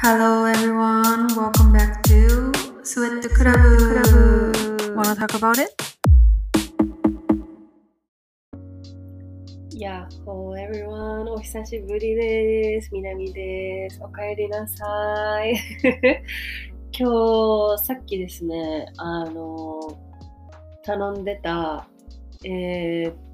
Hello everyone, welcome back to Sweat Club. Wanna talk about it? やっほー everyone お久しぶりです。みなみです。おかえりなさい。今日、さっきですね、あの、頼んでた、えー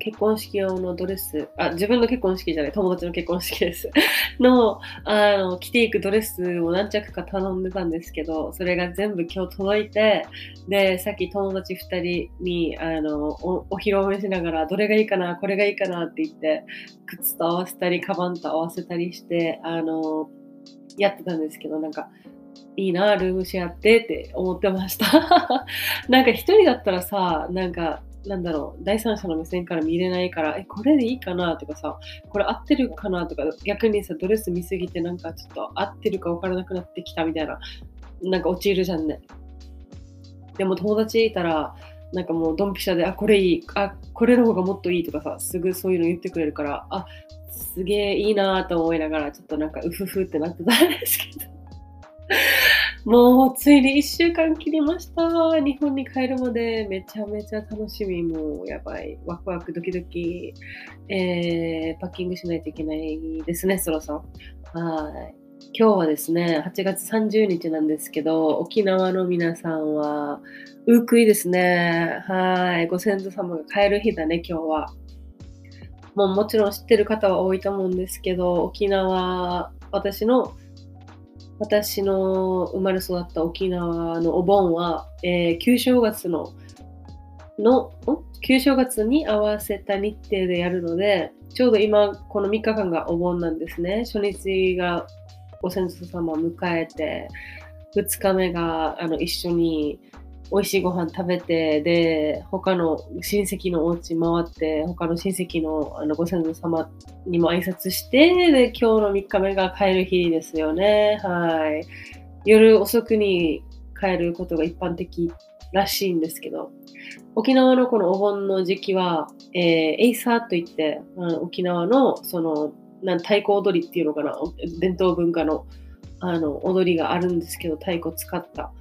結婚式用のドレス、あ、自分の結婚式じゃない、友達の結婚式です。の、あの、着ていくドレスを何着か頼んでたんですけど、それが全部今日届いて、で、さっき友達2人に、あの、おお披露目しながら、どれがいいかな、これがいいかなって言って、靴と合わせたり、カバンと合わせたりして、あの、やってたんですけど、なんか、いいな、ルームシェアってって思ってました。なんか一人だったらさ、なんか、なんだろう、第三者の目線から見れないから、え、これでいいかなとかさ、これ合ってるかなとか、逆にさ、ドレス見すぎてなんかちょっと合ってるか分からなくなってきたみたいな、なんか陥るじゃんね。でも友達いたら、なんかもうドンピシャで、あ、これいい、あ、これの方がもっといいとかさ、すぐそういうの言ってくれるから、あ、すげえいいなと思いながら、ちょっとなんかうふふってなってたんですけど。もうついに1週間切りました。日本に帰るまでめちゃめちゃ楽しみ。もうやばい。ワクワクドキドキ。えー、パッキングしないといけないですね、そろそろ。はい。今日はですね、8月30日なんですけど、沖縄の皆さんは、うーくいですね。はい。ご先祖様が帰る日だね、今日は。もうもちろん知ってる方は多いと思うんですけど、沖縄、私の私の生まれ育った沖縄のお盆は、えー旧正月のの旧正月に合わせた日程でやるのでちょうど今この3日間がお盆なんですね。初日がご先祖様を迎えて2日目があの一緒に美味しいご飯食べてで他の親戚のお家回って他の親戚のあのご先祖様にも挨拶してで今日の3日目が帰る日ですよね。はい。夜遅くに帰ることが一般的らしいんですけど。沖縄のこのお盆の時期は、えーエイサーといって、あの沖縄のそのな太鼓踊りっていうのかな伝統文化のあの踊りがあるんですけど太鼓使った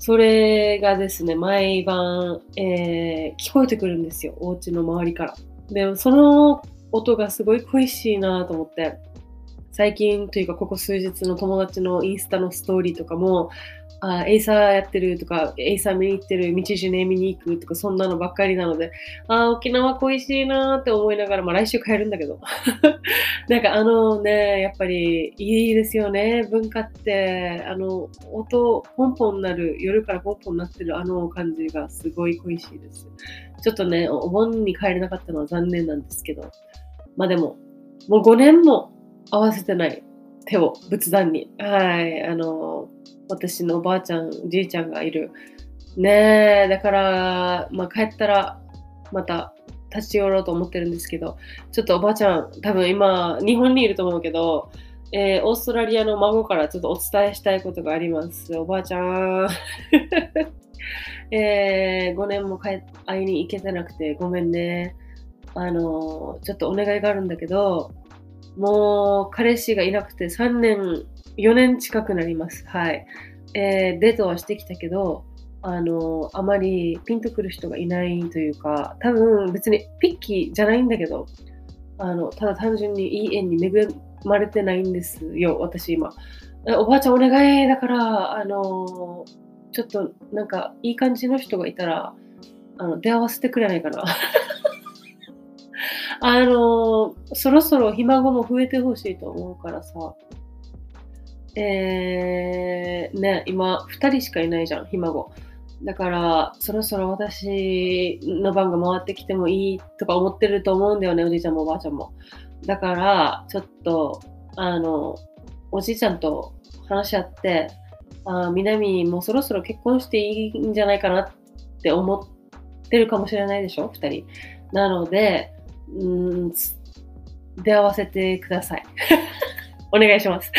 それがですね毎晩、えー聞こえてくるんですよ。お家の周りから。でその音がすごい恋しいなと思って。最近というかここ数日の友達のインスタのストーリーとかもあエイサーやってるとかエイサー見に行ってる道ジュネ見に行くとかそんなのばっかりなのであー沖縄恋しいなーって思いながら、まあ、来週帰るんだけど。なんかあのねやっぱりいいですよね文化って。あの音ポンポンなる夜からポンポンなってるあの感じがすごい恋しいです。ちょっとねおお盆に帰れなかったのは残念なんですけど。まあでももう5年も合わせてない手を仏壇に。はいあの私のおばあちゃんじいちゃんがいる。ねえだから、まあ、帰ったらまた立ち寄ろうと思ってるんですけどちょっとおばあちゃん多分今日本にいると思うけど、えーオーストラリアの孫からちょっとお伝えしたいことがあります。おばあちゃん。えー5年も会いに行けてなくてごめんね。あのちょっとお願いがあるんだけどもう彼氏がいなくて3年4年近くなります。はい、えーデートはしてきたけどあのあまりピンとくる人がいないというか多分別にピッキーじゃないんだけどあのただ単純にいい縁に恵まれてないんですよ私今。おばあちゃんお願いだからあのちょっとなんかいい感じの人がいたらあの出会わせてくれないかな。あのそろそろひ孫も増えてほしいと思うからさ。えー、ね今2人しかいないじゃんひ孫。だからそろそろ私の番が回ってきてもいいとか思ってると思うんだよねおじいちゃんもおばあちゃんも。だからちょっとあのおじいちゃんと話し合ってあ南もそろそろ結婚していいんじゃないかなって思ってるかもしれないでしょ2人。なのでうん出会わせてください。お願いします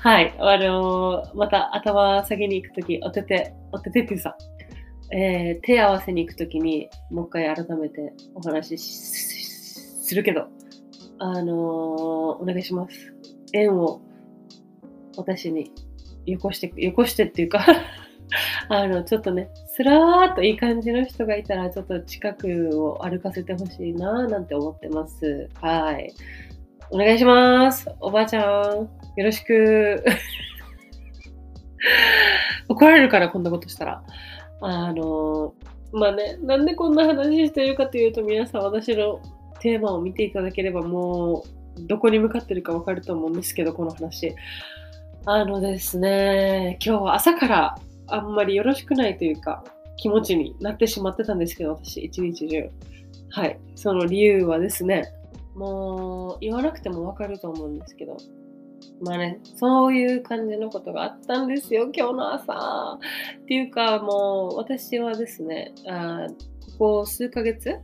はいあのまた頭下げに行くときおてておててってさえー手合わせに行くときにもう一回改めてお話しするけど、あのーお願いします。縁を私によこして、よこしてっていうか あの、ちょっとね、スラーっといい感じの人がいたら、ちょっと近くを歩かせてほしいな、なんて思ってます。はい。お願いします。おばあちゃん、よろしく。怒られるから、こんなことしたら。あの、まあね、なんでこんな話してるかというと、皆さん私のテーマを見ていただければ、もう、どこに向かってるかわかると思うんですけど、この話。あのですね、今日は朝からあんまりよろしくないというか、気持ちになってしまってたんですけど、私、一日中。はい。その理由はですね、もう言わなくてもわかると思うんですけど、まあね、そういう感じのことがあったんですよ、今日の朝。っていうか、もう私はですね、あここ数ヶ月、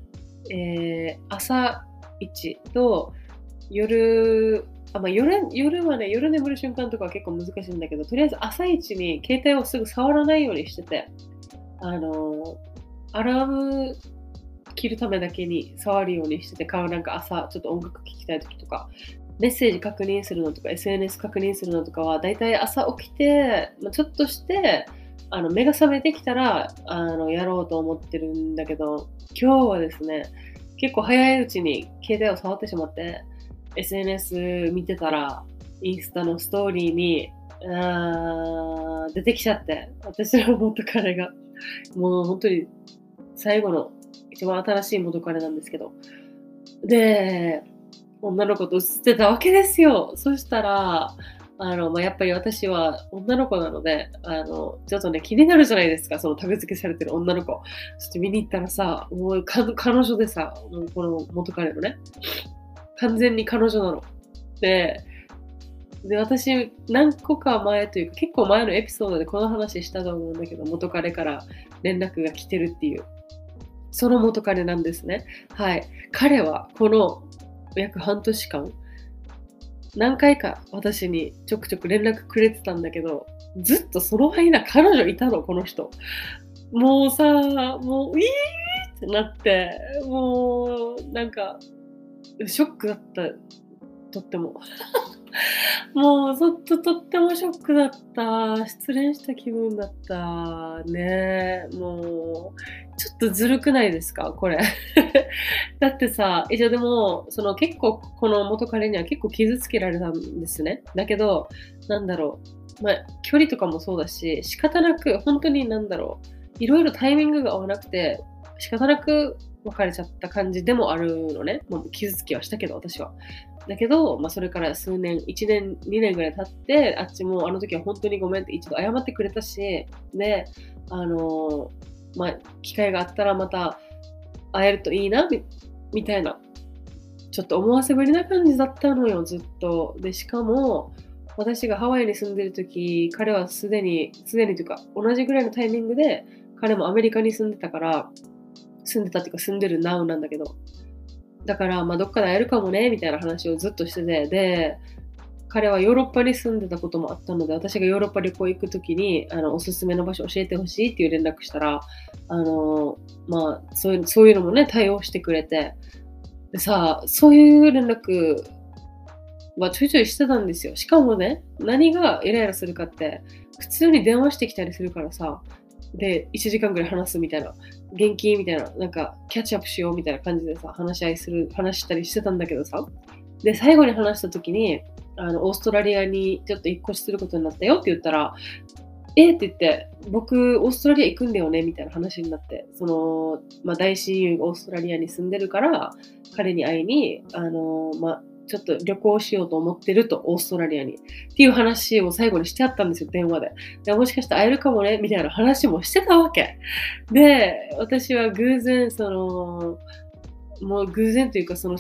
えー朝一と夜、あまあ、夜夜はね、夜眠る瞬間とかは結構難しいんだけど、とりあえず朝一に携帯をすぐ触らないようにしてて、あのアラーム切るためだけに触るようにしてて、顔なんか朝ちょっと音楽聴きたい時とか、メッセージ確認するのとか、SNS 確認するのとかは、だいたい朝起きて、まあ、ちょっとして、あの目が覚めてきたらあのやろうと思ってるんだけど、今日はですね、結構早いうちに携帯を触ってしまって、SNS 見てたら、インスタのストーリーに、あー出てきちゃって、私の元彼が、もう本当に最後の一番新しい元彼なんですけど、で、女の子と写ってたわけですよ。そしたら、あの、まあ、やっぱり私は女の子なので、あの、ちょっとね、気になるじゃないですか、そのタグ付けされてる女の子。そして見に行ったらさ、もう彼女でさ、もうこの元彼のね、完全に彼女なの。で、で、私、何個か前というか、結構前のエピソードでこの話したと思うんだけど、元彼から連絡が来てるっていう。その元彼なんですね。はい。彼はこの約半年間、何回か私にちょくちょく連絡くれてたんだけど、ずっとその間彼女いたの、この人。もうさ、もう、いいってなって、もう、なんか、ショックだった。とっても。もう、そっととってもショックだった。失恋した気分だった。ねもう、ちょっとずるくないですか？これ。だってさ、一応でも、その結構、この元彼には結構傷つけられたんですね。だけど、なんだろう。まあ、距離とかもそうだし、仕方なく、本当になんだろう。いろいろタイミングが合わなくて、仕方なく別れちゃった感じでもあるのね。もう傷つきはしたけど、私は。だけど、まあ、それから数年、1年、2年ぐらい経って、あっちもあの時は本当にごめんって一度謝ってくれたし、で、あのまあ、機会があったらまた会えるといいな、みたいな、ちょっと思わせぶりな感じだったのよ、ずっと。で、しかも、私がハワイに住んでる時、彼はすでに、すでにというか、同じぐらいのタイミングで、彼もアメリカに住んでたから、住んでたっていうか住んでる now なんだけど、だから、まあ、どっかで会えるかもね、みたいな話をずっとしてて、で、彼はヨーロッパに住んでたこともあったので、私がヨーロッパ旅行行くときに、あの、おすすめの場所教えてほしいっていう連絡したら、あの、まあ、そういう、そういうのもね、対応してくれて、でさ、そういう連絡はちょいちょいしてたんですよ。しかもね、何がイライラするかって、普通に電話してきたりするからさ、で、1時間ぐらい話すみたいな、元気みたいな、なんか、キャッチアップしようみたいな感じでさ、話し合いする、話したりしてたんだけどさ、で、最後に話した時に、あの、オーストラリアにちょっと引っ越しすることになったよって言ったら、えって言って、僕、オーストラリア行くんだよねみたいな話になって、その、まあ、大親友がオーストラリアに住んでるから、彼に会いに、あの、まあ、ちょっと旅行しようと思ってると、オーストラリアに。っていう話を最後にしてあったんですよ、電話で。でもしかして会えるかもねみたいな話もしてたわけ。で、私は偶然、その、もう偶然というか、その、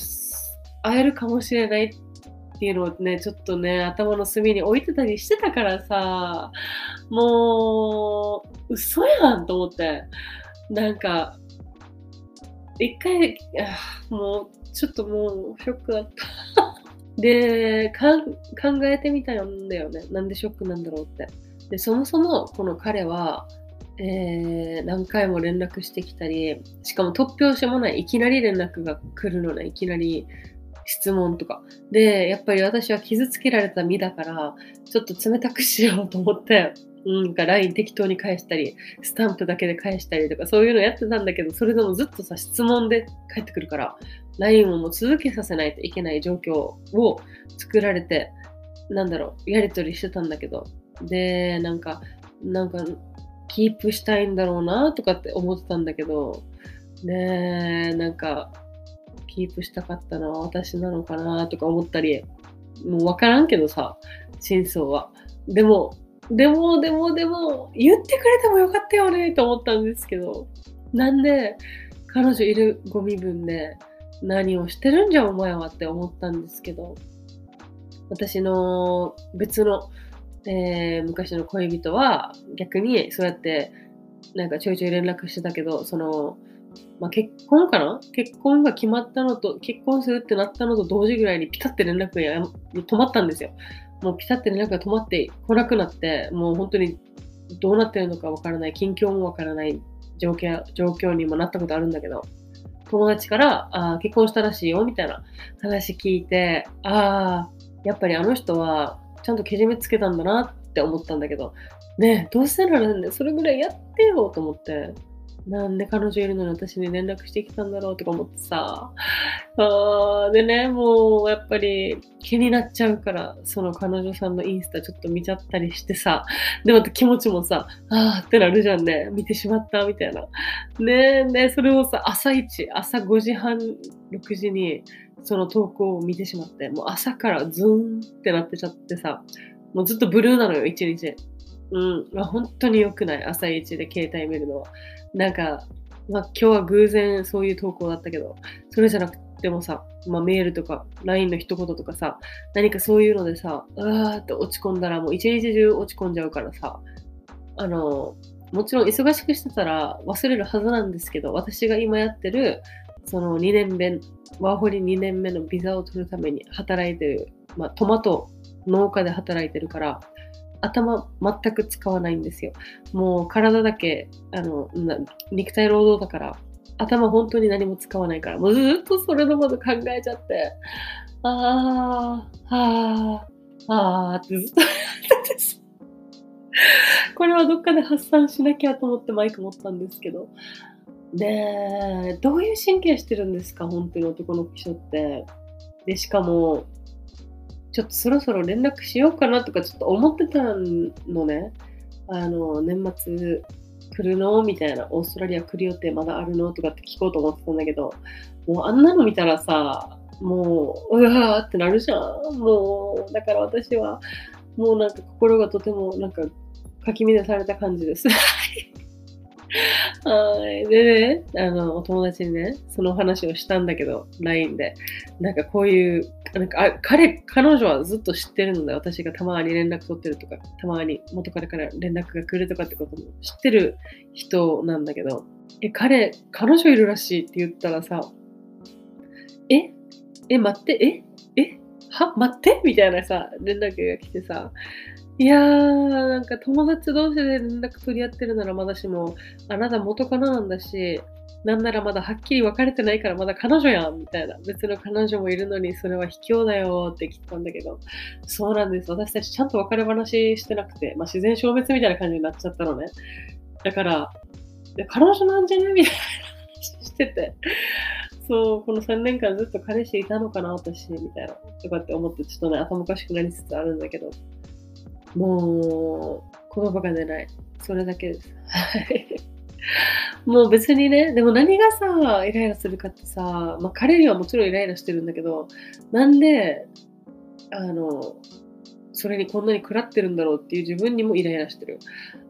会えるかもしれないっていうのをね、ちょっとね、頭の隅に置いてたりしてたからさ、もう、嘘やんと思って。なんか、一回、もう、ちょっともう、ショックだった。で、考えてみたんだよね。なんでショックなんだろうって。で、そもそも、この彼は、えー何回も連絡してきたり、しかも突拍子もない、いきなり連絡が来るのね、いきなり質問とか。で、やっぱり私は傷つけられた身だから、ちょっと冷たくしようと思って、うん、なんか LINE 適当に返したり、スタンプだけで返したりとか、そういうのやってたんだけど、それでもずっとさ、質問で返ってくるから、LINE をもう続けさせないといけない状況を作られて、なんだろう、やりとりしてたんだけど、で、なんか、なんか、キープしたいんだろうなとかって思ってたんだけど、ね、なんか、キープしたかったのは私なのかなとか思ったり、もうわからんけどさ、真相は。でも、でも、でも、でも、言ってくれてもよかったよねと思ったんですけど、なんで彼女いるご身分で何をしてるんじゃお前はって思ったんですけど、私の別の、えー昔の恋人は逆にそうやってなんかちょいちょい連絡してたけど、その、まあ、結婚かな？結婚が決まったのと、結婚するってなったのと同時ぐらいにピタって連絡が止まったんですよ。もうピタって連絡が止まって来なくなって、もう本当にどうなってるのかわからない、近況もわからない状況状況にもなったことあるんだけど、友達からあ結婚したらしいよみたいな話聞いて、ああ、やっぱりあの人はちゃんとけじめつけたんだなって思ったんだけど、ねえ、どうせならね、それぐらいやってよと思って、なんで彼女いるのに私に連絡してきたんだろうとか思ってさ、あーでね、もうやっぱり気になっちゃうから、その彼女さんのインスタちょっと見ちゃったりしてさ、でまた気持ちもさ、あーってなるじゃんね、見てしまったみたいな。ねえ、で、それをさ、朝一、朝5時半、6時にその投稿を見てしまって、もう朝からズーンってなってちゃってさ、もうずっとブルーなのよ、一日。うん、ま、本当に良くない、朝一で携帯見るのは。なんか、まあ、今日は偶然そういう投稿だったけど、それじゃなくてもさ、まあ、メールとか LINE の一言とかさ、何かそういうのでさ、うわーって落ち込んだらもう一日中落ち込んじゃうからさ、あの、もちろん忙しくしてたら忘れるはずなんですけど、私が今やってる、その2年目、ワーホリ2年目のビザを取るために働いてる、まあ、トマト農家で働いてるから、頭全く使わないんですよ。もう体だけ、あの、肉体労働だから、頭本当に何も使わないから、もうずっとそれのこと考えちゃって、あー、あー、あーってずっとこれはどっかで発散しなきゃと思ってマイク持ったんですけど。で、どういう神経してるんですか？本当に男の人って。で、しかも、ちょっとそろそろ連絡しようかなとかちょっと思ってたのね。あの、年末来るのみたいな。オーストラリア来る予定まだあるのとかって聞こうと思ってたんだけど、もうあんなの見たらさ、もう、うわーってなるじゃん。もう、だから私は、もうなんか心がとてもなんかかき乱された感じです。はい。でね、あの、お友達にね、その話をしたんだけど、LINE で。なんかこういう、なんかあ彼、彼女はずっと知ってるので、私がたまに連絡取ってるとか、たまに元彼から連絡が来るとかってことも知ってる人なんだけど、え、彼、彼女いるらしいって言ったらさ、ええ、待って、ええは待って？みたいなさ、連絡が来てさ、いやー、なんか友達同士で連絡取り合ってるならまだしも、あなた元カノなんだし、なんならまだはっきり別れてないからまだ彼女やんみたいな。別の彼女もいるのにそれは卑怯だよって聞いたんだけど、そうなんです。私たちちゃんと別れ話してなくて、まあ、自然消滅みたいな感じになっちゃったのね。だから、彼女なんじゃね？みたいな話してて。そう、この3年間ずっと彼氏いたのかな、私、みたいな。とかって思って、ちょっとね、頭おかしくなりつつあるんだけど、もう、言葉が出ない。それだけです。はい。もう別にね、でも何がさ、イライラするかってさ、まあ彼にはもちろんイライラしてるんだけど、なんで、あの、それにこんなに食らってるんだろうっていう自分にもイライラしてる。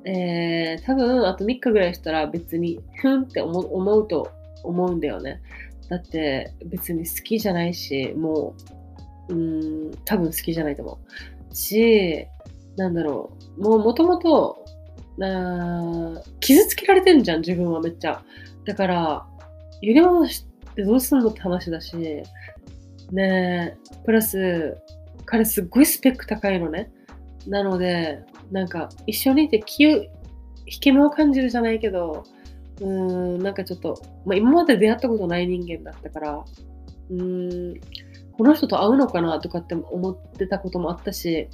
えー、多分あと3日ぐらいしたら別に、ふんって思うと思うんだよね。だって別に好きじゃないし、もう、うーん、多分好きじゃないと思う。し、なんだろう、もうもともと、な傷つけられてんじゃん、自分はめっちゃ。だから、揺り戻してどうすんのって話だし、ね、プラス、彼すっごいスペック高いのね。なので、なんか一緒にいて気を、引け目を感じるじゃないけど、うーん、なんかちょっと、まあ、今まで出会ったことない人間だったから、うーん、この人と会うのかなとかって思ってたこともあったし、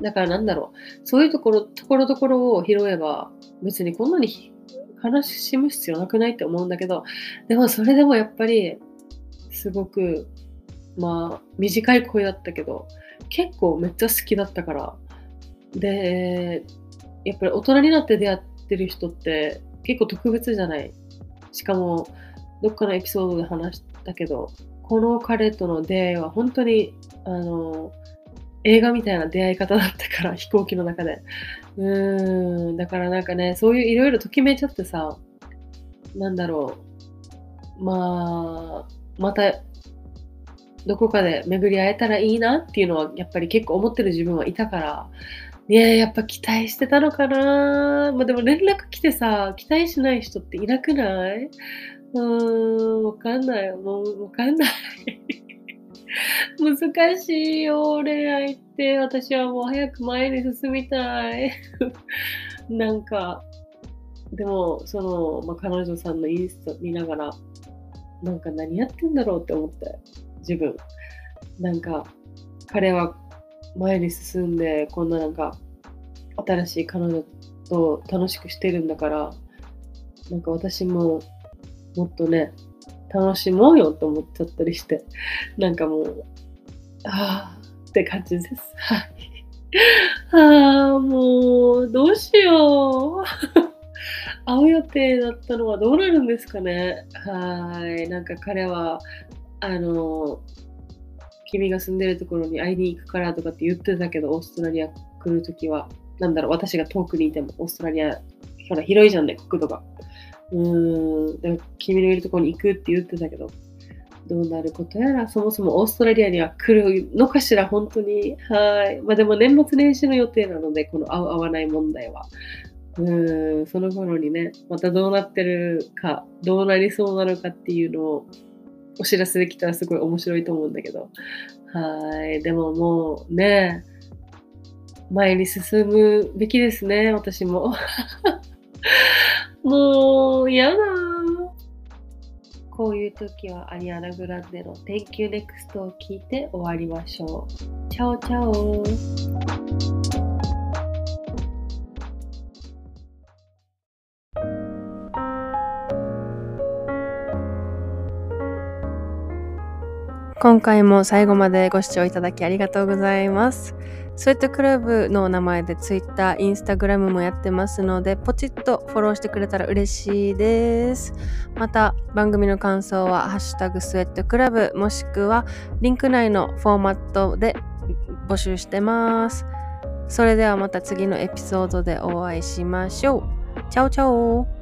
だからなんだろう、そういうところ、ところどころを拾えば、別にこんなに悲しむ必要なくないって思うんだけど、でもそれでもやっぱり、すごく、まあ、短い声だったけど、結構めっちゃ好きだったから。で、やっぱり大人になって出会ってる人って結構特別じゃない。しかも、どっかのエピソードで話したけど、この彼との出会いは本当に、あの、映画みたいな出会い方だったから、飛行機の中で。うーん、だからなんかね、そういういろいろときめいちゃってさ、なんだろう。まあ、また、どこかで巡り会えたらいいなっていうのは、やっぱり結構思ってる自分はいたから、ねえ、やっぱ期待してたのかなまあでも連絡来てさ、期待しない人っていなくない？うーん、わかんない。もう、わかんない。難しいよ、恋愛って。私はもう早く前に進みたい。なんか、でも、その、まあ、彼女さんのインスタ見ながら、なんか何やってんだろうって思って、自分。なんか、彼は前に進んで、こんななんか、新しい彼女と楽しくしてるんだから、なんか私も、もっとね、楽しもうよと思っちゃったりして、なんかもう、ああって感じです。はい。ああ、もう、どうしよう。会う予定だったのはどうなるんですかね。はい。なんか彼は、あの、君が住んでるところに会いに行くからとかって言ってたけど、オーストラリア来るときは、なんだろう、私が遠くにいても、オーストラリア、ほら、広いじゃんね、国土が。うーん、君のいるところに行くって言ってたけど、どうなることやら、そもそもオーストラリアには来るのかしら、本当に。はい。まあでも年末年始の予定なので、この合う合わない問題は。うん、その頃にね、またどうなってるか、どうなりそうなのかっていうのをお知らせできたらすごい面白いと思うんだけど。はい。でももうね、前に進むべきですね、私も。もう、やだこういう時はアリアナ・グランデの Thank You Next を聞いて終わりましょう。チャオチャオ今回も最後までご視聴いただきありがとうございます。スウェットクラブの名前で Twitter、Instagram もやってますので、ポチッとフォローしてくれたら嬉しいです。また、番組の感想は、ハッシュタグスウェットクラブ、もしくは、リンク内のフォーマットで募集してます。それではまた次のエピソードでお会いしましょう。チャオチャオ